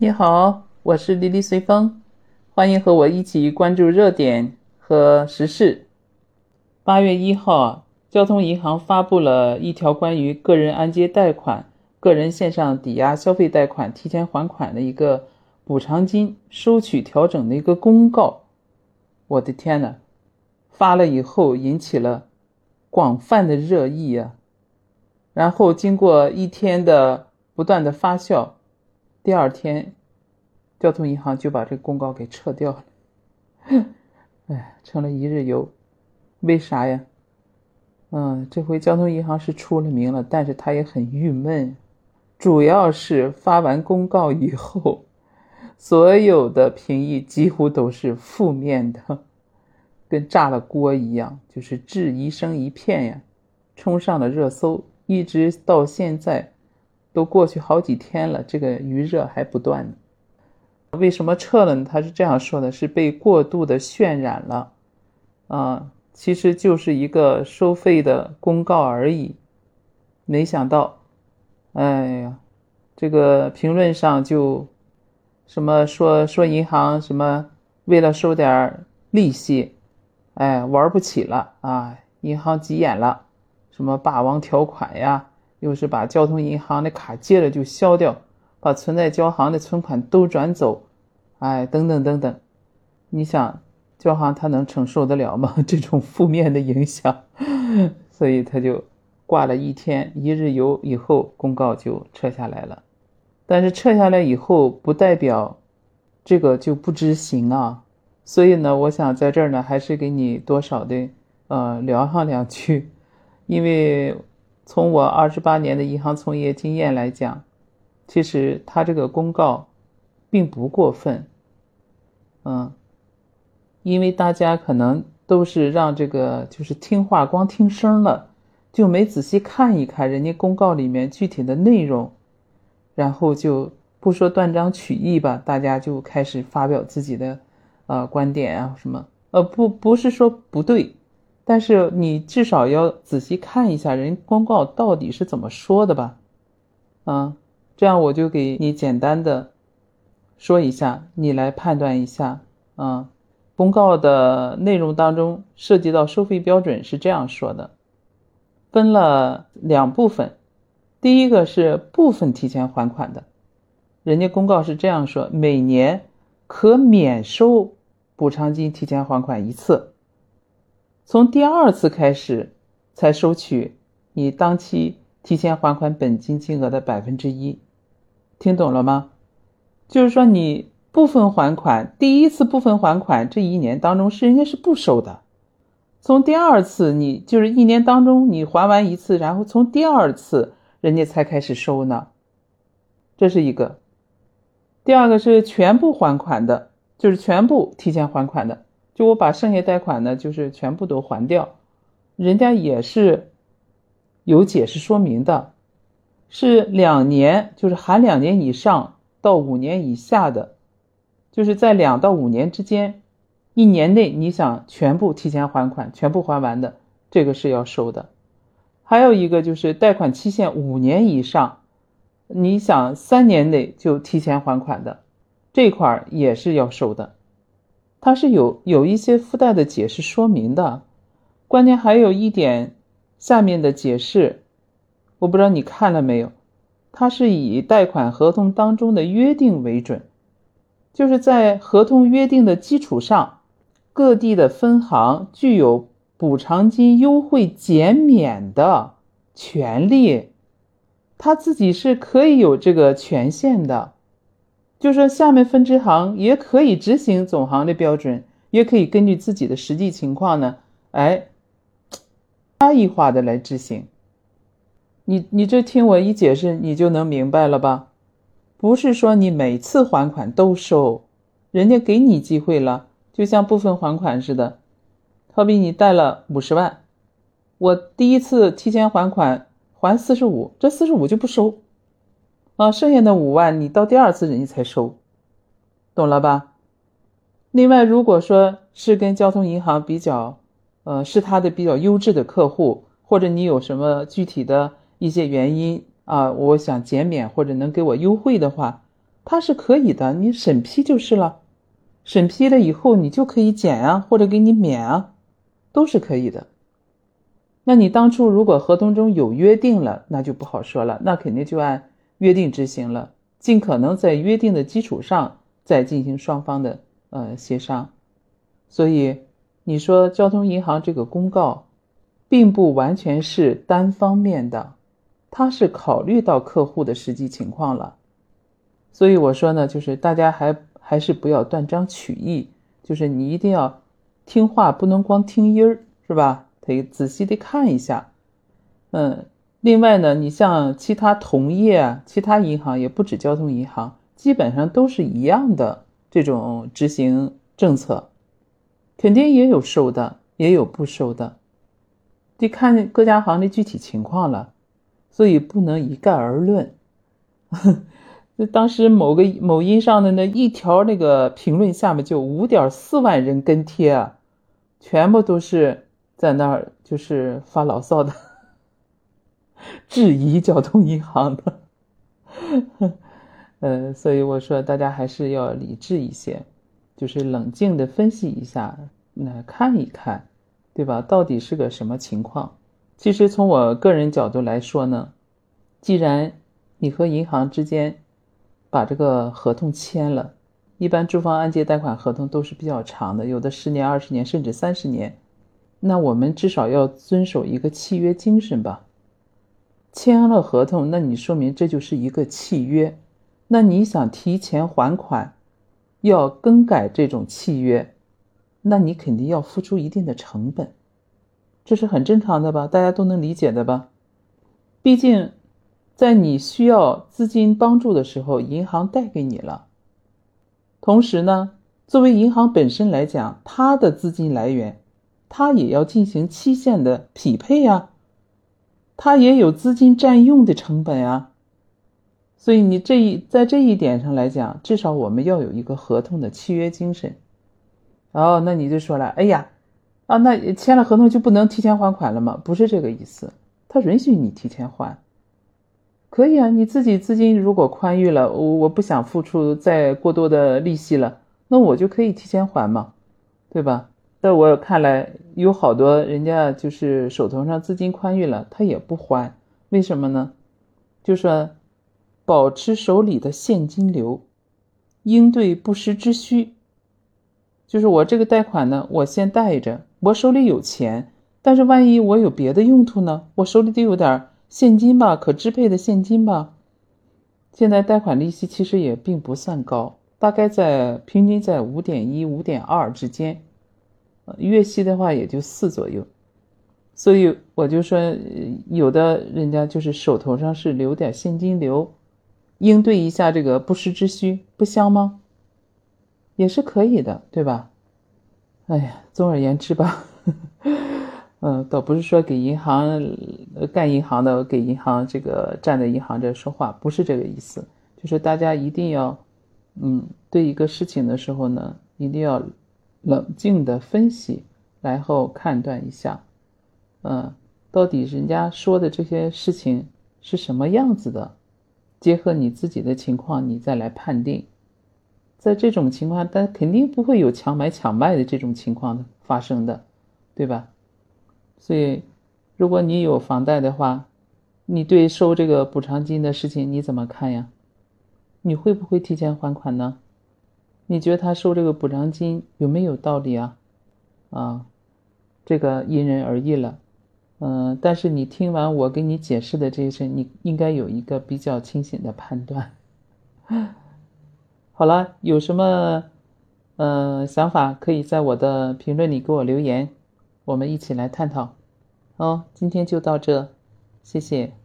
你好，我是莉莉随风，欢迎和我一起关注热点和时事。八月一号，交通银行发布了一条关于个人按揭贷款、个人线上抵押消费贷款提前还款的一个补偿金收取调整的一个公告。我的天呐，发了以后引起了广泛的热议啊！然后经过一天的不断的发酵，第二天，交通银行就把这公告给撤掉了。哎，成了一日游。为啥呀？嗯，这回交通银行是出了名了，但是他也很郁闷，主要是发完公告以后，所有的评议几乎都是负面的，跟炸了锅一样，就是质疑声一片呀，冲上了热搜，一直到现在，都过去好几天了，这个余热还不断。为什么撤了呢？他是这样说的：是被过度的渲染了，啊。其实就是一个收费的公告而已，没想到，哎呀，这个评论上就什么说说银行什么为了收点利息，哎，玩不起了啊，银行急眼了，什么霸王条款呀，又是把交通银行的卡借了就消掉，把存在交行的存款都转走，哎，等等等等，你想。交行他能承受得了吗？这种负面的影响，所以他就挂了一天一日游，以后公告就撤下来了。但是撤下来以后，不代表这个就不执行啊。所以呢，我想在这儿呢，还是给你多少的呃聊上两句，因为从我二十八年的银行从业经验来讲，其实他这个公告并不过分，嗯。因为大家可能都是让这个就是听话，光听声了，就没仔细看一看人家公告里面具体的内容，然后就不说断章取义吧，大家就开始发表自己的呃观点啊什么，呃不不是说不对，但是你至少要仔细看一下人公告到底是怎么说的吧，啊，这样我就给你简单的说一下，你来判断一下。啊。公告的内容当中涉及到收费标准是这样说的，分了两部分，第一个是部分提前还款的，人家公告是这样说，每年可免收补偿金提前还款一次，从第二次开始才收取你当期提前还款本金金额的百分之一，听懂了吗？就是说你。部分还款，第一次部分还款这一年当中是人家是不收的，从第二次你就是一年当中你还完一次，然后从第二次人家才开始收呢，这是一个。第二个是全部还款的，就是全部提前还款的，就我把剩下贷款呢就是全部都还掉，人家也是有解释说明的，是两年，就是含两年以上到五年以下的。就是在两到五年之间，一年内你想全部提前还款、全部还完的，这个是要收的。还有一个就是贷款期限五年以上，你想三年内就提前还款的，这块儿也是要收的。它是有有一些附带的解释说明的，关键还有一点，下面的解释，我不知道你看了没有，它是以贷款合同当中的约定为准。就是在合同约定的基础上，各地的分行具有补偿金优惠减免的权利，他自己是可以有这个权限的。就说下面分支行也可以执行总行的标准，也可以根据自己的实际情况呢，哎，差异化的来执行。你你这听我一解释，你就能明白了吧？不是说你每次还款都收，人家给你机会了，就像部分还款似的。好比你贷了五十万，我第一次提前还款还四十五，这四十五就不收，啊，剩下的五万你到第二次人家才收，懂了吧？另外，如果说是跟交通银行比较，呃，是他的比较优质的客户，或者你有什么具体的一些原因。啊，我想减免或者能给我优惠的话，他是可以的，你审批就是了。审批了以后，你就可以减啊，或者给你免啊，都是可以的。那你当初如果合同中有约定了，那就不好说了，那肯定就按约定执行了，尽可能在约定的基础上再进行双方的呃协商。所以你说交通银行这个公告，并不完全是单方面的，它是考虑到客户的实际情况了。所以我说呢，就是大家还还是不要断章取义，就是你一定要听话，不能光听音儿，是吧？得仔细的看一下，嗯，另外呢，你像其他同业啊，其他银行也不止交通银行，基本上都是一样的这种执行政策，肯定也有收的，也有不收的，得看各家行的具体情况了，所以不能一概而论。那当时某个某音上的那一条那个评论下面就五点四万人跟帖啊，全部都是。在那儿就是发牢骚的，质疑交通银行的，呃，所以我说大家还是要理智一些，就是冷静的分析一下，那看一看，对吧？到底是个什么情况？其实从我个人角度来说呢，既然你和银行之间把这个合同签了，一般住房按揭贷款合同都是比较长的，有的十年、二十年，甚至三十年。那我们至少要遵守一个契约精神吧。签了合同，那你说明这就是一个契约。那你想提前还款，要更改这种契约，那你肯定要付出一定的成本，这是很正常的吧？大家都能理解的吧？毕竟，在你需要资金帮助的时候，银行贷给你了。同时呢，作为银行本身来讲，它的资金来源。它也要进行期限的匹配呀，他也有资金占用的成本啊，所以你这一在这一点上来讲，至少我们要有一个合同的契约精神。哦，那你就说了，哎呀，啊，那签了合同就不能提前还款了吗？不是这个意思，他允许你提前还，可以啊。你自己资金如果宽裕了，我我不想付出再过多的利息了，那我就可以提前还嘛，对吧？在我看来，有好多人家就是手头上资金宽裕了，他也不还，为什么呢？就说保持手里的现金流，应对不时之需。就是我这个贷款呢，我先贷着，我手里有钱，但是万一我有别的用途呢？我手里得有点现金吧，可支配的现金吧。现在贷款利息其实也并不算高，大概在平均在五点一、五点二之间。月息的话也就四左右，所以我就说，有的人家就是手头上是留点现金流，应对一下这个不时之需，不香吗？也是可以的，对吧？哎呀，总而言之吧，嗯，倒不是说给银行干银行的给银行这个站在银行这说话，不是这个意思，就是大家一定要，嗯，对一个事情的时候呢，一定要。冷静的分析，然后判断一下，嗯，到底人家说的这些事情是什么样子的？结合你自己的情况，你再来判定。在这种情况，但肯定不会有强买强卖的这种情况发生的，对吧？所以，如果你有房贷的话，你对收这个补偿金的事情你怎么看呀？你会不会提前还款呢？你觉得他收这个补偿金有没有道理啊？啊，这个因人而异了。嗯，但是你听完我给你解释的这些，你应该有一个比较清醒的判断。好了，有什么呃想法，可以在我的评论里给我留言，我们一起来探讨。好，今天就到这，谢谢。